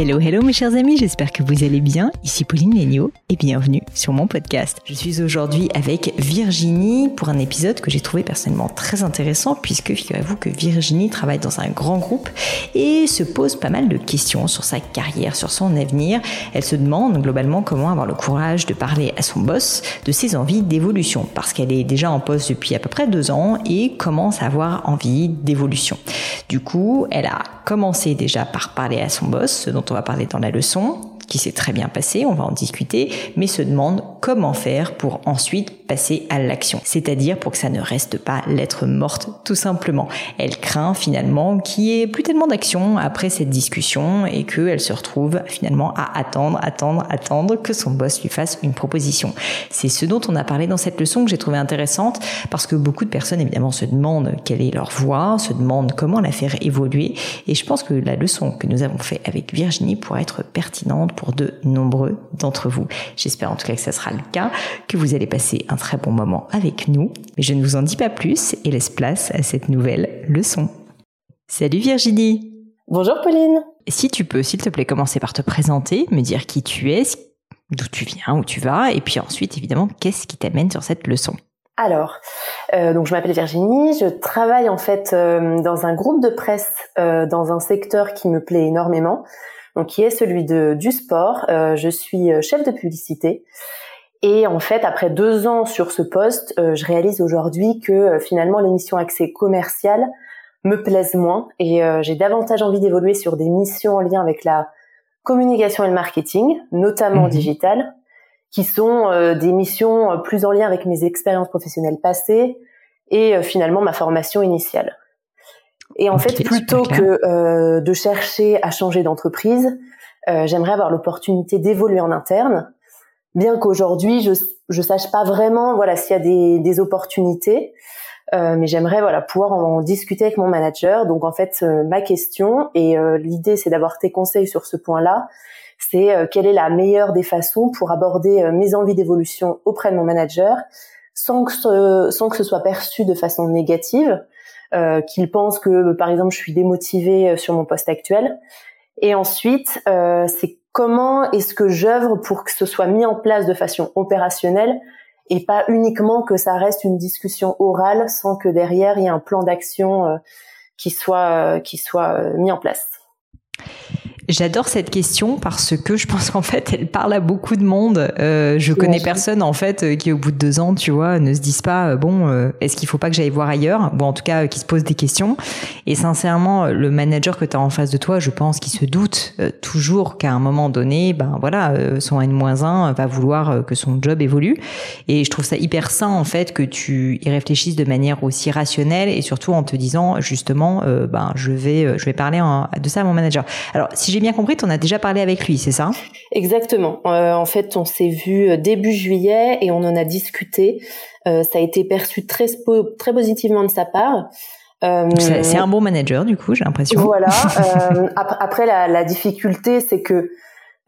Hello, hello mes chers amis, j'espère que vous allez bien. Ici Pauline Léniaud et bienvenue sur mon podcast. Je suis aujourd'hui avec Virginie pour un épisode que j'ai trouvé personnellement très intéressant puisque figurez-vous que Virginie travaille dans un grand groupe et se pose pas mal de questions sur sa carrière, sur son avenir. Elle se demande globalement comment avoir le courage de parler à son boss de ses envies d'évolution parce qu'elle est déjà en poste depuis à peu près deux ans et commence à avoir envie d'évolution. Du coup, elle a commencé déjà par parler à son boss, ce dont on va parler dans la leçon, qui s'est très bien passé, on va en discuter, mais se demande comment faire pour ensuite passer à l'action. C'est-à-dire pour que ça ne reste pas lettre morte, tout simplement. Elle craint finalement qu'il n'y ait plus tellement d'action après cette discussion et qu'elle se retrouve finalement à attendre, attendre, attendre que son boss lui fasse une proposition. C'est ce dont on a parlé dans cette leçon que j'ai trouvé intéressante parce que beaucoup de personnes évidemment se demandent quelle est leur voix, se demandent comment la faire évoluer et je pense que la leçon que nous avons fait avec Virginie pourrait être pertinente pour de nombreux d'entre vous. J'espère en tout cas que ça sera le cas, que vous allez passer un très bon moment avec nous. Mais je ne vous en dis pas plus et laisse place à cette nouvelle leçon. Salut Virginie Bonjour Pauline Si tu peux, s'il te plaît, commencer par te présenter, me dire qui tu es, d'où tu viens, où tu vas, et puis ensuite, évidemment, qu'est-ce qui t'amène sur cette leçon? Alors, euh, donc je m'appelle Virginie, je travaille en fait euh, dans un groupe de presse euh, dans un secteur qui me plaît énormément donc qui est celui de du sport. Euh, je suis euh, chef de publicité. Et en fait, après deux ans sur ce poste, euh, je réalise aujourd'hui que finalement l'émission accès commercial me plaise moins et j'ai davantage envie d'évoluer sur des missions en lien avec la communication et le marketing, notamment mmh. digital, qui sont des missions plus en lien avec mes expériences professionnelles passées et finalement ma formation initiale. Et en fait, plutôt que euh, de chercher à changer d'entreprise, euh, j'aimerais avoir l'opportunité d'évoluer en interne, bien qu'aujourd'hui je je sache pas vraiment voilà s'il y a des, des opportunités, euh, mais j'aimerais voilà pouvoir en, discuter avec mon manager. Donc en fait, euh, ma question et euh, l'idée c'est d'avoir tes conseils sur ce point-là. C'est quelle est la meilleure des façons pour aborder mes envies d'évolution auprès de mon manager sans que ce, sans que ce soit perçu de façon négative euh, qu'ils pensent que, par exemple, je suis démotivée euh, sur mon poste actuel. Et ensuite, euh, c'est comment est-ce que j'œuvre pour que ce soit mis en place de façon opérationnelle et pas uniquement que ça reste une discussion orale sans que derrière il y ait un plan d'action euh, qui soit qui soit mis en place. J'adore cette question parce que je pense qu'en fait, elle parle à beaucoup de monde. Euh, je connais personne en fait euh, qui, au bout de deux ans, tu vois, ne se disent pas euh, bon, euh, est-ce qu'il faut pas que j'aille voir ailleurs? Bon, en tout cas, qui se posent des questions. Et sincèrement, le manager que tu as en face de toi, je pense qu'il se doute toujours qu'à un moment donné, ben voilà, son N-1 va vouloir que son job évolue. Et je trouve ça hyper sain en fait que tu y réfléchisses de manière aussi rationnelle et surtout en te disant justement, ben je vais, je vais parler de ça à mon manager. Alors si bien compris, tu en as déjà parlé avec lui, c'est ça? Exactement. Euh, en fait, on s'est vu euh, début juillet et on en a discuté. Euh, ça a été perçu très, très positivement de sa part. c'est un bon manager, du coup, j'ai l'impression. Voilà. après, la, la difficulté, c'est que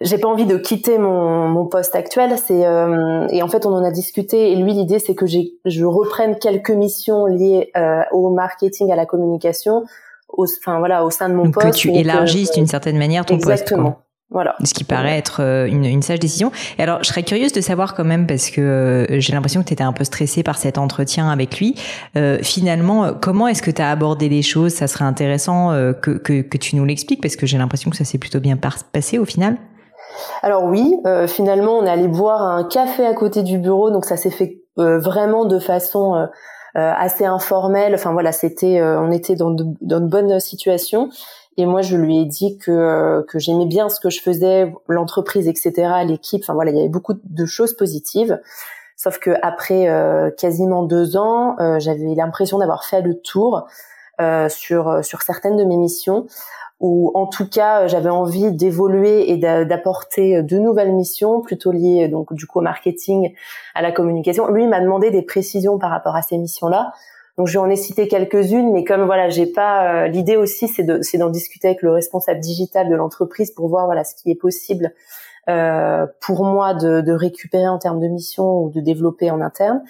j'ai pas envie de quitter mon, mon poste actuel. C'est et en fait, on en a discuté. Et lui, l'idée, c'est que je reprenne quelques missions liées au marketing, à la communication au, enfin voilà, au sein de mon donc poste. Que tu élargisses d'une certaine manière ton exactement. poste. Voilà. Ce qui paraît être euh, une, une, sage décision. Et alors, je serais curieuse de savoir quand même, parce que euh, j'ai l'impression que tu étais un peu stressée par cet entretien avec lui. Euh, finalement, comment est-ce que tu as abordé les choses? Ça serait intéressant euh, que, que, que, tu nous l'expliques, parce que j'ai l'impression que ça s'est plutôt bien passé au final. Alors oui, finalement, on est allé boire un café à côté du bureau, donc ça s'est fait vraiment de façon euh, assez informel. Enfin voilà, c'était, euh, on était dans de, dans de bonnes situations. Et moi, je lui ai dit que euh, que j'aimais bien ce que je faisais, l'entreprise, etc., l'équipe. Enfin voilà, il y avait beaucoup de choses positives. Sauf que après quasiment deux ans, j'avais l'impression d'avoir fait le tour sur sur certaines de mes missions ou en tout cas j'avais envie d'évoluer et d'apporter de nouvelles missions plutôt liées donc du coup au marketing, à la communication. Lui m'a demandé des précisions par rapport à ces missions-là. Donc je lui en ai cité quelques-unes, mais comme voilà, j'ai pas euh, l'idée aussi, c'est de c'est d'en discuter avec le responsable digital de l'entreprise pour voir voilà ce qui est possible euh, pour moi de, de récupérer en termes de missions ou de développer en interne.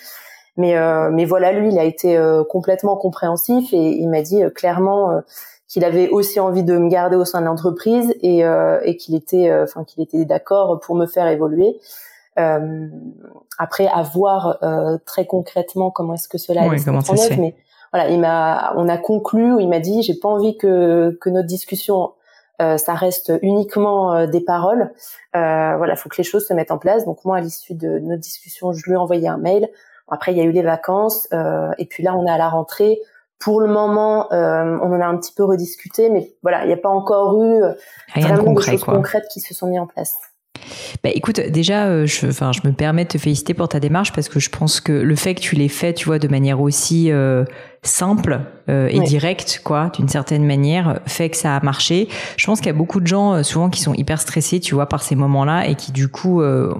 Mais euh, mais voilà, lui, il a été euh, complètement compréhensif et il m'a dit clairement qu'il avait aussi envie de me garder au sein de l'entreprise et, et qu'il était, enfin qu'il était d'accord pour me faire évoluer. après, à voir très concrètement comment est-ce que cela oui, comment ça se mais voilà, il m'a, on a conclu, il m'a dit, j'ai pas envie que que notre discussion euh, ça reste uniquement euh, des paroles. Euh, voilà, faut que les choses se mettent en place. Donc moi, à l'issue de notre discussion, je lui ai envoyé un mail. Après, il y a eu les vacances, euh, et puis là, on est à la rentrée. Pour le moment, on en a un petit peu rediscuté, mais voilà, il n'y a pas encore eu vraiment de, choses concrètes qui se sont mises en place. Bah écoute, déjà, je, enfin, je me permets de te féliciter pour ta démarche parce que je pense que le fait que tu l'aies fait, tu vois, de manière aussi simple euh, et direct, quoi, d'une certaine manière, fait que ça a marché. Je pense qu'il y a beaucoup de gens, euh, souvent, qui sont hyper stressés, tu vois, par ces moments-là, et qui du coup euh,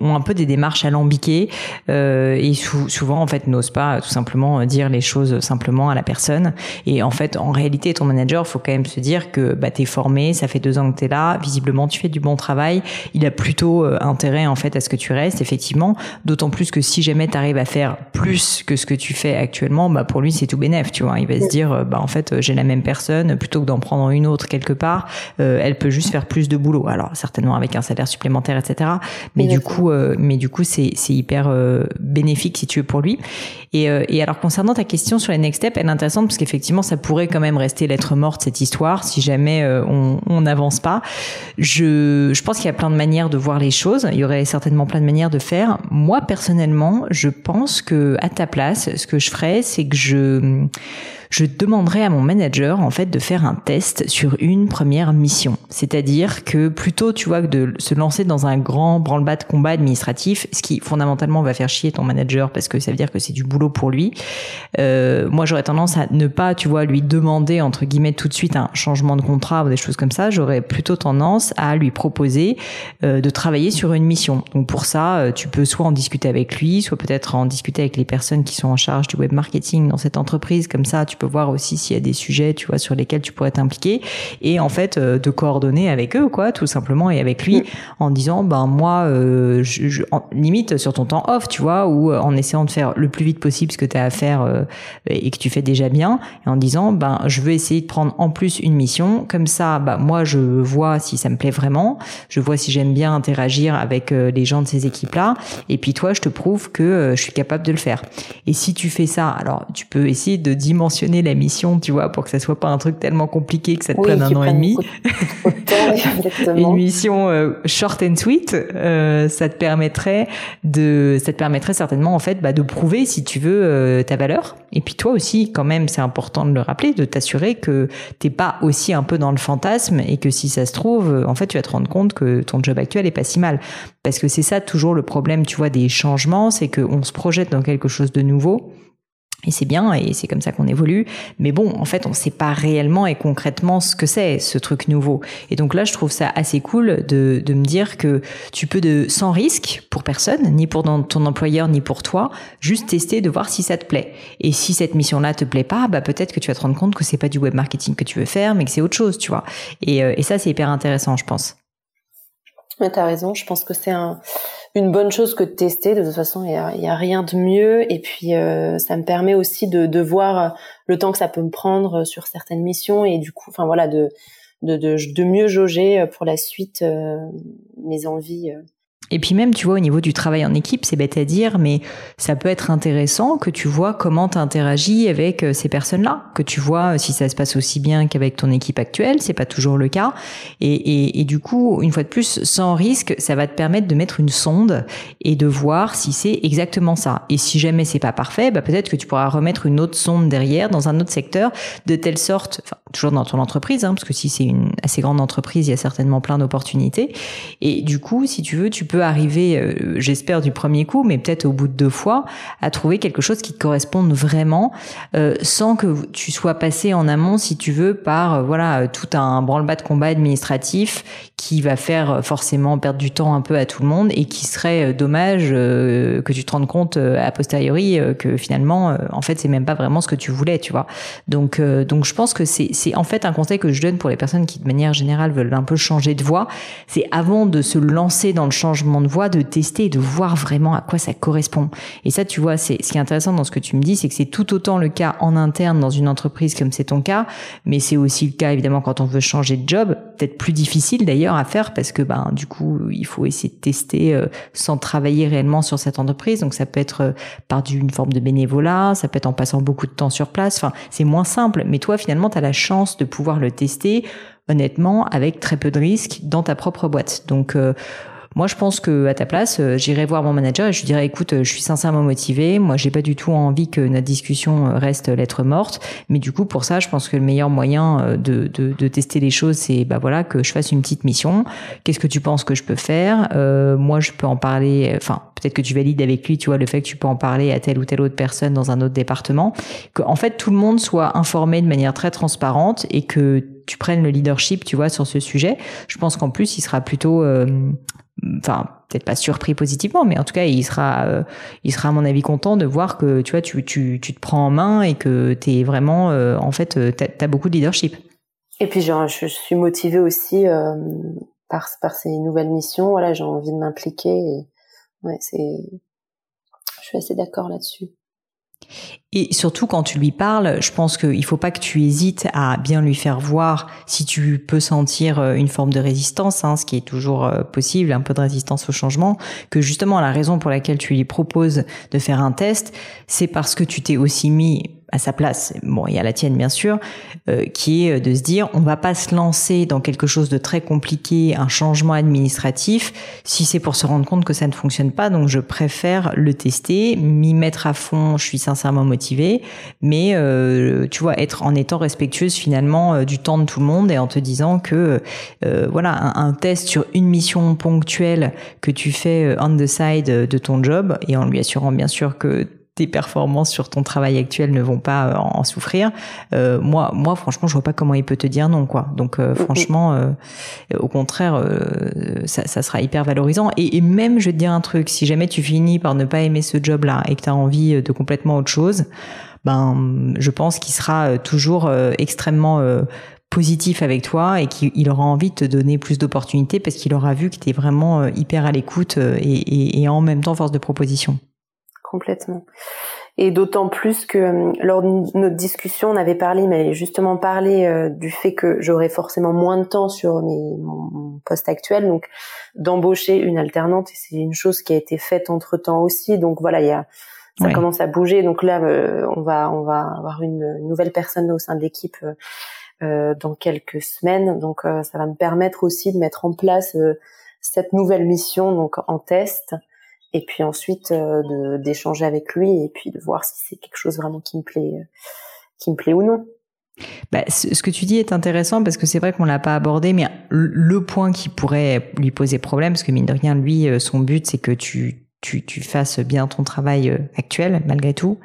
ont un peu des démarches alambiquées et souvent, en fait, n'osent pas tout simplement dire les choses simplement à la personne. Et en fait, en réalité, ton manager, faut quand même se dire que bah t'es formé, ça fait deux ans que t'es là, visiblement, tu fais du bon travail. Il a plutôt intérêt en fait à ce que tu restes, effectivement. D'autant plus que si jamais t'arrives à faire plus que ce que tu fais actuellement, bah pour lui, c'est tout bénef, tu vois. Il va se dire, euh, bah en fait, euh, j'ai la même personne, plutôt que d'en prendre une autre quelque part, euh, elle peut juste faire plus de boulot. Alors certainement avec un salaire supplémentaire, etc. Mais du coup, mais du coup, c'est c'est hyper bénéfique si tu veux pour lui. Et, et alors concernant ta question sur les next steps, elle est intéressante parce qu'effectivement, ça pourrait quand même rester lettre morte cette histoire si jamais on n'avance pas. Je je pense qu'il y a plein de manières de voir les choses. Il y aurait certainement plein de manières de faire. Moi personnellement, je pense que à ta place, ce que je ferais, c'est que je de je demanderai à mon manager en fait de faire un test sur une première mission. C'est-à-dire que plutôt tu vois que de se lancer dans un grand branle-bas de combat administratif, ce qui fondamentalement va faire chier ton manager parce que ça veut dire que c'est du boulot pour lui. Euh, moi j'aurais tendance à ne pas tu vois lui demander entre guillemets tout de suite un changement de contrat ou des choses comme ça. J'aurais plutôt tendance à lui proposer euh, de travailler sur une mission. Donc pour ça euh, tu peux soit en discuter avec lui, soit peut-être en discuter avec les personnes qui sont en charge du web marketing dans cette entreprise. Comme ça tu tu peux voir aussi s'il y a des sujets, tu vois, sur lesquels tu pourrais t'impliquer et en fait euh, de coordonner avec eux, quoi, tout simplement et avec lui mm. en disant, ben moi, euh, je, limite sur ton temps off, tu vois, ou euh, en essayant de faire le plus vite possible ce que tu as à faire et que tu fais déjà bien, et en disant, ben je veux essayer de prendre en plus une mission, comme ça, bah moi je vois si ça me plaît vraiment, je vois si j'aime bien interagir avec les gens de ces équipes-là, et puis toi je te prouve que je suis capable de le faire. Et si tu fais ça, alors tu peux essayer de dimensionner la mission, tu vois, pour que ça soit pas un truc tellement compliqué que ça te prenne un an et demi. Une mission euh, short and sweet, euh, ça te permettrait de, ça te permettrait certainement en fait bah, de prouver si tu veux euh, ta valeur. Et puis toi aussi, quand même, c'est important de le rappeler, de t'assurer que t'es pas aussi un peu dans le fantasme et que si ça se trouve, en fait, tu vas te rendre compte que ton job actuel est pas si mal. Parce que c'est ça toujours le problème, tu vois, des changements, c'est qu'on se projette dans quelque chose de nouveau et c'est bien, et c'est comme ça qu'on évolue. Mais bon, en fait, on ne sait pas réellement et concrètement ce que c'est, ce truc nouveau. Et donc là, je trouve ça assez cool de, de me dire que tu peux, de, sans risque pour personne, ni pour ton employeur, ni pour toi, juste tester de voir si ça te plaît. Et si cette mission-là te plaît pas, bah peut-être que tu vas te rendre compte que c'est pas du web marketing que tu veux faire, mais que c'est autre chose, tu vois. Et, euh, et ça, c'est hyper intéressant, je pense. tu as raison. Je pense que c'est un une bonne chose que de tester. De toute façon, il y a, y a, rien de mieux. Et puis, euh, ça me permet aussi de, de, voir le temps que ça peut me prendre sur certaines missions et du coup, enfin voilà, de, de, de, mieux jauger pour la suite euh, mes envies. Et puis même, tu vois, au niveau du travail en équipe, c'est bête à dire, mais ça peut être intéressant que tu vois comment tu interagis avec euh, ces personnes-là, que tu vois euh, si ça se passe aussi bien qu'avec ton équipe actuelle, c'est pas toujours le cas. Et, et, et, du coup, une fois de plus, sans risque, ça va te permettre de mettre une sonde et de voir si c'est exactement ça. Et si jamais c'est pas parfait, bah peut-être que tu pourras remettre une autre sonde derrière dans un autre secteur, de telle sorte, enfin, toujours dans ton entreprise, hein, parce que si c'est une assez grande entreprise, il y a certainement plein d'opportunités. Et du coup, si tu veux, tu peux arriver, euh, j'espère du premier coup, mais peut-être au bout de deux fois, à trouver quelque chose qui te corresponde vraiment, euh, sans que tu sois passé en amont, si tu veux, par euh, voilà tout un branle-bas de combat administratif qui va faire forcément perdre du temps un peu à tout le monde et qui serait dommage que tu te rendes compte a posteriori que finalement, en fait, c'est même pas vraiment ce que tu voulais, tu vois. Donc, donc je pense que c'est c'est en fait un conseil que je donne pour les personnes qui de manière générale veulent un peu changer de voie. C'est avant de se lancer dans le changement de voie, de tester de voir vraiment à quoi ça correspond. Et ça, tu vois, c'est ce qui est intéressant dans ce que tu me dis, c'est que c'est tout autant le cas en interne dans une entreprise comme c'est ton cas, mais c'est aussi le cas évidemment quand on veut changer de job, peut-être plus difficile d'ailleurs à faire parce que ben du coup il faut essayer de tester euh, sans travailler réellement sur cette entreprise. Donc ça peut être euh, par d'une forme de bénévolat, ça peut être en passant beaucoup de temps sur place. Enfin, c'est moins simple, mais toi finalement tu as la chance de pouvoir le tester honnêtement avec très peu de risques dans ta propre boîte. Donc euh, moi, je pense que à ta place, euh, j'irai voir mon manager et je lui dirais, écoute, euh, je suis sincèrement motivé. Moi, j'ai pas du tout envie que notre discussion euh, reste lettre morte. Mais du coup, pour ça, je pense que le meilleur moyen de, de, de tester les choses, c'est bah voilà que je fasse une petite mission. Qu'est-ce que tu penses que je peux faire? Euh, Moi, je peux en parler. Enfin, peut-être que tu valides avec lui, tu vois, le fait que tu peux en parler à telle ou telle autre personne dans un autre département. Que en fait, tout le monde soit informé de manière très transparente et que tu prennes le leadership, tu vois, sur ce sujet. Je pense qu'en plus, il sera plutôt enfin peut-être pas surpris positivement, mais en tout cas il sera, euh, il sera à mon avis content de voir que tu vois tu, tu, tu te prends en main et que tu es vraiment euh, en fait euh, t'as as beaucoup de leadership. Et puis je, je suis motivée aussi par par ces nouvelles missions. Voilà, j'ai envie de m'impliquer. Ouais, c'est, je suis assez d'accord là-dessus. Et surtout quand tu lui parles, je pense qu'il faut pas que tu hésites à bien lui faire voir si tu peux sentir euh, une forme de résistance, hein, ce qui est toujours euh, possible, un peu de résistance au changement, que justement la raison pour laquelle tu lui proposes de faire un test, c'est parce que tu t'es aussi mis à sa place, bon, y a la tienne bien sûr, euh, qui est de se dire on va pas se lancer dans quelque chose de très compliqué, un changement administratif, si c'est pour se rendre compte que ça ne fonctionne pas. Donc je préfère le tester, m'y mettre à fond. Je suis sincèrement motivée, mais euh, tu vois être en étant respectueuse finalement euh, du temps de tout le monde et en te disant que voilà un, un, test sur une mission ponctuelle que tu fais on the side de ton job et en lui assurant bien sûr que tes performances sur ton travail actuel ne vont pas euh, en souffrir. Euh, moi, moi, franchement, je vois pas comment il peut te dire non, quoi. Donc, euh, franchement, euh, au contraire, euh, ça, ça, sera hyper valorisant. Et, et, même, je vais te dire un truc, si jamais tu finis par ne pas aimer ce job-là et que tu as envie de complètement autre chose, ben, je pense qu'il sera toujours extrêmement positif avec toi et qu'il aura envie de te donner plus d'opportunités parce qu'il aura vu que tu es vraiment hyper à l'écoute et, et, et en même temps force de proposition complètement. Et d'autant plus que euh, lors de notre discussion, on avait parlé, mais justement parlé euh, du fait que j'aurais forcément moins de temps sur mes, mon, poste actuel, donc d'embaucher une alternante. Et c'est une chose qui a été faite entre temps aussi. Donc voilà, il y a ça commence à bouger. Donc là, euh, on va on va avoir une nouvelle personne au sein de l'équipe dans quelques semaines. Donc ça va me permettre aussi de mettre en place cette nouvelle mission donc en test et puis ensuite euh, d'échanger avec lui et puis de voir si c'est quelque chose vraiment qui me plaît, euh, qui me plaît ou non. Bah, ce que tu dis est intéressant parce que c'est vrai qu'on l'a pas abordé, mais le point qui pourrait lui poser problème, parce que mine de rien, lui, euh, son but, c'est que tu tu, tu fasses bien ton travail euh, actuel malgré tout,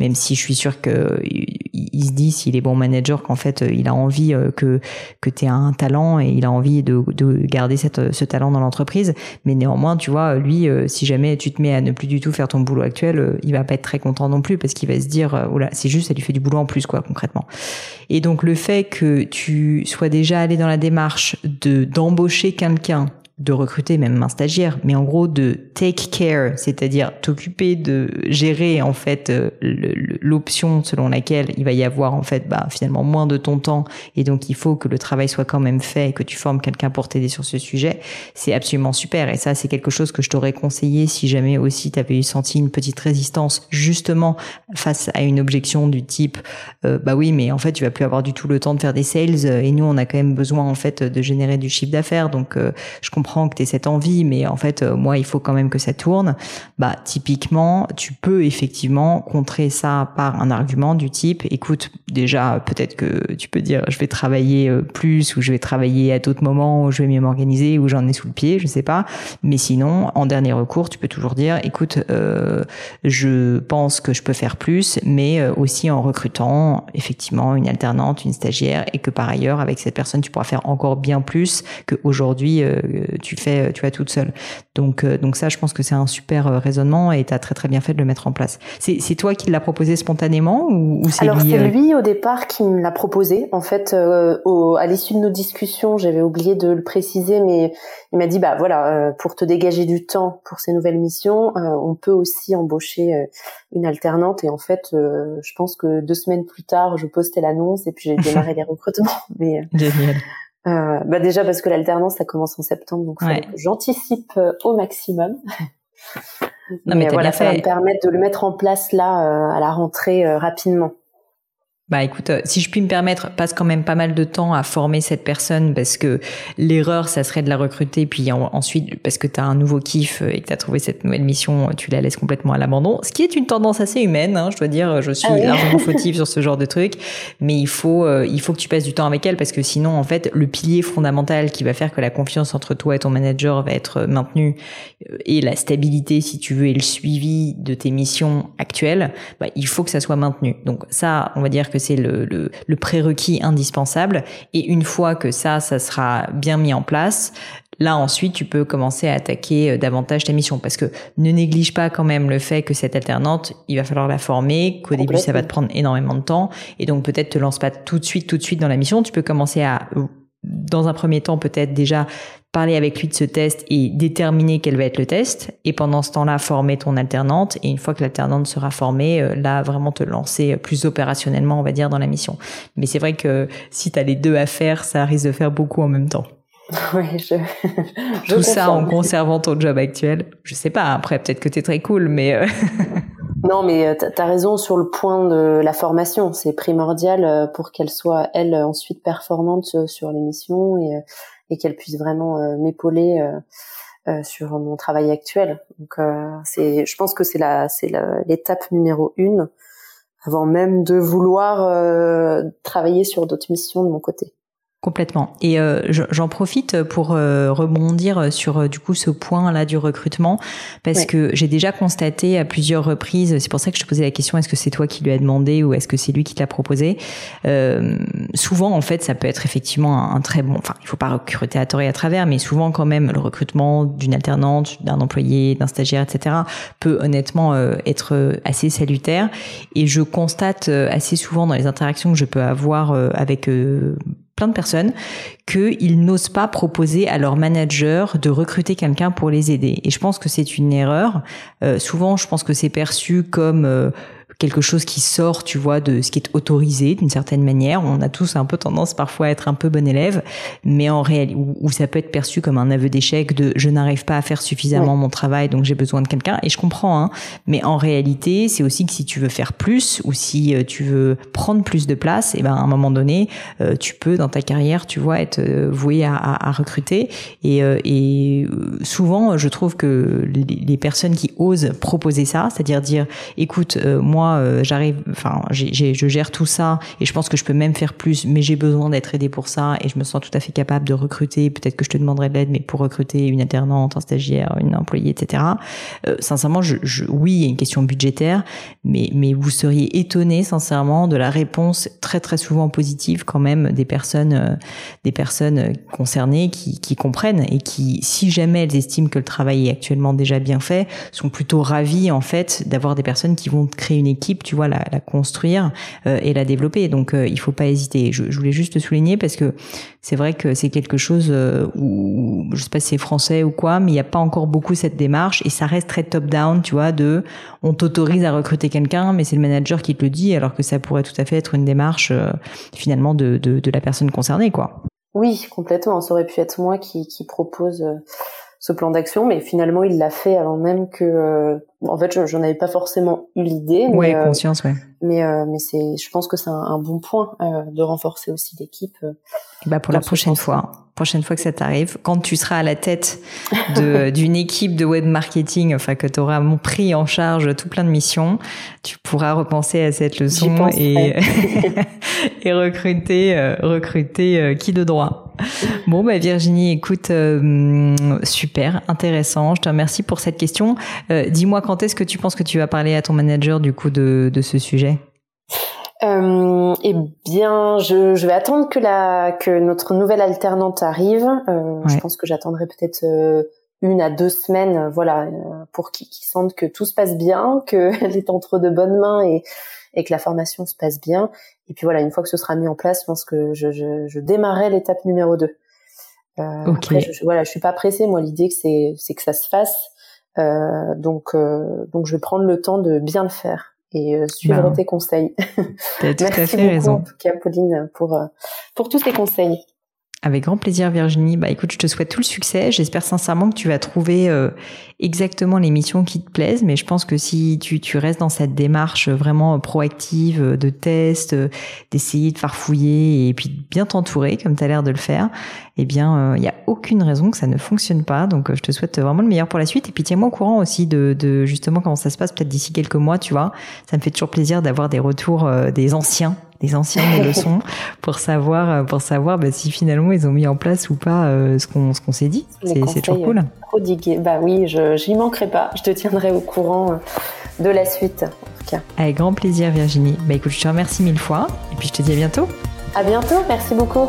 même si je suis sûr que il se dit s'il est bon manager qu'en fait euh, il a envie euh, que que tu aies un talent et il a envie de, de garder cette, ce talent dans l'entreprise, mais néanmoins tu vois lui si jamais tu te mets à ne plus du tout faire ton boulot actuel, il va pas être très content non plus parce qu'il va se dire voilà c'est juste ça lui fait du boulot en plus quoi concrètement. Et donc le fait que tu sois déjà allé dans la démarche de d'embaucher quelqu'un de recruter même un stagiaire, mais en gros de take care, c'est-à-dire t'occuper de gérer en fait euh, l'option selon laquelle il va y avoir en fait bah, finalement moins de ton temps et donc il faut que le travail soit quand même fait et que tu formes quelqu'un pour t'aider sur ce sujet, c'est absolument super. Et ça c'est quelque chose que je t'aurais conseillé si jamais aussi tu avais eu senti une petite résistance justement face à une objection du type euh, bah oui mais en fait tu vas plus avoir du tout le temps de faire des sales et nous on a quand même besoin en fait de générer du chiffre d'affaires. Donc euh, je comprends que tu cette envie, mais en fait, euh, moi, il faut quand même que ça tourne. Bah, typiquement, tu peux effectivement contrer ça par un argument du type, écoute, déjà, peut-être que tu peux dire, je vais travailler euh, plus, ou je vais travailler à d'autres moments, ou je vais mieux m'organiser, ou j'en ai sous le pied, je sais pas. Mais sinon, en dernier recours, tu peux toujours dire, écoute, euh, je pense que je peux faire plus, mais aussi en recrutant effectivement une alternante, une stagiaire, et que par ailleurs, avec cette personne, tu pourras faire encore bien plus qu'aujourd'hui, tu fais, tu vas toute seule. Donc, euh, donc ça, je pense que c'est un super euh, raisonnement et tu as très très bien fait de le mettre en place. C'est toi qui l'as proposé spontanément ou, c'est lui Alors c'est euh lui au départ qui me l'a proposé. En fait, euh, à l'issue de nos discussions, j'avais oublié de le préciser, mais il m'a dit bah voilà, euh, pour te dégager du temps pour ces nouvelles missions, euh, on peut aussi embaucher une alternante. Et en fait, je pense que deux semaines plus tard, je postais l'annonce et puis j'ai démarré les recrutements. Mais Génial. Bah déjà parce que l'alternance ça commence en septembre, donc j'anticipe au maximum. Non, mais, voilà, ça va me permettre de le mettre en place là à la rentrée rapidement. Bah écoute, euh, si je puis me permettre, passe quand même pas mal de temps à former cette personne parce que l'erreur, ça serait de la recruter, puis ensuite, parce que tu as un nouveau kiff et que tu as trouvé cette nouvelle mission, tu la laisses complètement à l'abandon. Ce qui est une tendance assez humaine, hein, je dois dire, je suis ah largement fautive sur ce genre de truc, mais il faut, euh, il faut que tu passes du temps avec elle parce que sinon, en fait, le pilier fondamental qui va faire que la confiance entre toi et ton manager va être maintenue euh, et la stabilité, si tu veux, et le suivi de tes missions actuelles, bah, il faut que ça soit maintenu. Donc ça, on va dire que c'est le, le, prérequis indispensable. Et une fois que ça, ça sera bien mis en place, là ensuite tu peux commencer à attaquer euh, davantage ta mission. Parce que ne néglige pas quand même le fait que cette alternante il va falloir la former qu'au début ça va te prendre énormément de temps. Et donc peut-être te lance pas tout de suite tout de suite dans la mission. Tu peux commencer à dans un premier temps peut-être déjà parler avec lui de ce test et déterminer quel va être le test. Et pendant ce temps-là, former ton alternante. Et une fois que l'alternante sera formée, euh, là, vraiment te lancer plus opérationnellement, on va dire, dans la mission. Mais c'est vrai que si tu as les deux à faire, ça risque de faire beaucoup en même temps. Oui, je, Tout ça en conservant ton job actuel. Je sais pas, après, peut-être que tu es très cool, mais... Euh, non, mais euh, tu as raison sur le point de la formation. C'est primordial pour qu'elle soit, elle, ensuite performante sur les missions et et qu'elle puisse vraiment euh, m'épauler euh, euh, sur mon travail actuel. Donc c'est, je pense que c'est la, c'est l'étape numéro une avant même de vouloir travailler sur d'autres missions de mon côté. Complètement. Et euh, j'en profite pour euh, rebondir sur euh, du coup ce point là du recrutement parce que j'ai déjà constaté à plusieurs reprises. C'est pour ça que je te posais la question est-ce que c'est toi qui lui as demandé ou est-ce que c'est lui qui te l'a proposé Souvent en fait ça peut être effectivement un, très bon. Enfin il faut pas recruter à tort et à travers, mais souvent quand même le recrutement d'une alternante, d'un employé, d'un stagiaire, etc. peut honnêtement être assez salutaire. Et je constate assez souvent dans les interactions que je peux avoir avec plein de personnes qu'ils n'osent pas proposer à leur manager de recruter quelqu'un pour les aider. Et je pense que c'est une erreur. Euh, souvent, je pense que c'est perçu comme euh, quelque chose qui sort, tu vois, de ce qui est autorisé d'une certaine manière. On a tous un peu tendance parfois à être un peu bon élève, mais en réalité, où, ça peut être perçu comme un aveu d'échec de je n'arrive pas à faire suffisamment mon travail, donc j'ai besoin de quelqu'un. Et je comprends, hein, mais en réalité, c'est aussi que si tu veux faire plus ou si euh, tu veux prendre plus de place, et ben à un moment donné, euh, tu peux dans ta carrière, tu vois, être euh, voué à, à, recruter. Et, et souvent, je trouve que les, les personnes qui osent proposer ça, c'est-à-dire dire, écoute, moi euh, j'arrive, enfin, je gère tout ça et je pense que je peux même faire plus, mais j'ai besoin d'être aidé pour ça et je me sens tout à fait capable de recruter. Peut-être que je te demanderai de l'aide, mais pour recruter une alternante, un stagiaire, une employée, etc. Euh, sincèrement, je, oui, il y a une question budgétaire, mais mais vous seriez étonné, sincèrement, de la réponse très très souvent positive quand même des personnes, euh, des personnes concernées qui, qui comprennent et qui, si jamais elles estiment que le travail est actuellement déjà bien fait, sont plutôt ravies en fait d'avoir des personnes qui vont créer une équipe équipe, tu vois, la, construire euh, et la développer. Donc, euh, il faut pas hésiter. Je, voulais juste te souligner parce que c'est vrai que c'est quelque chose euh, où, je sais pas si c'est français ou quoi, mais il n'y a pas encore beaucoup cette démarche et ça reste très top-down, tu vois, de on t'autorise à recruter quelqu'un, mais c'est le manager qui te le dit, alors que ça pourrait tout à fait être une démarche finalement de, de, de, la personne concernée, quoi. Oui, complètement. Ça aurait pu être moi qui, qui propose ce plan d'action, mais finalement il l'a fait avant même que. Euh, en fait, j'en avais pas forcément eu l'idée. Ouais, euh, conscience, ouais. Mais euh, mais c'est, je pense que c'est un, bon point de renforcer aussi l'équipe. bah pour la prochaine fois, prochaine fois que ça t'arrive, quand tu seras à la tête d'une équipe de web marketing, enfin que tu auras pris en charge tout plein de missions, tu pourras repenser à cette leçon et et recruter recruter qui de droit. Bon, bah Virginie, écoute, euh, super, intéressant. Je te remercie pour cette question. Euh, dis-moi, quand est-ce que tu penses que tu vas parler à ton manager du coup de, de ce sujet? Euh, eh bien, je, je, vais attendre que la que notre nouvelle alternante arrive. Euh, Je pense que j'attendrai peut-être une à deux semaines, voilà, pour qu'ils sentent que tout se passe bien, qu'elle est entre de bonnes mains et et que la formation se passe bien. Et puis voilà, une fois que ce sera mis en place, je pense que je, je, je démarrerai l'étape numéro 2. Euh, Après, je, voilà, je suis pas pressée. Moi, l'idée, c'est, c'est que ça se fasse. Euh, donc, euh, donc, je vais prendre le temps de bien le faire et euh, suivre ben, tes conseils. Merci à fait beaucoup, raison. en tout cas, Pauline, pour pour tous tes conseils. Avec grand plaisir Virginie. Bah écoute, je te souhaite tout le succès. J'espère sincèrement que tu vas trouver euh, exactement les missions qui te plaisent, mais je pense que si tu, tu restes dans cette démarche vraiment proactive de test, d'essayer de farfouiller et puis bien t'entourer comme tu as l'air de le faire, eh bien il n'y a aucune raison que ça ne fonctionne pas. Donc je te souhaite vraiment le meilleur pour la suite et puis tiens-moi au courant aussi de, de justement comment ça se passe peut-être d'ici quelques mois, tu vois. Ça me fait toujours plaisir d'avoir des retours des anciens des anciennes leçons pour savoir euh, pour savoir bah, si finalement ils ont mis en place ou pas euh, ce qu'on ce qu'on s'est dit. C'est toujours cool. Prodigué. Bah oui, je j'y manquerai pas. Je te tiendrai au courant euh, de la suite. En tout cas. Avec grand plaisir, Virginie. Bah écoute, je te remercie mille fois et puis je te dis à bientôt. À bientôt. Merci beaucoup.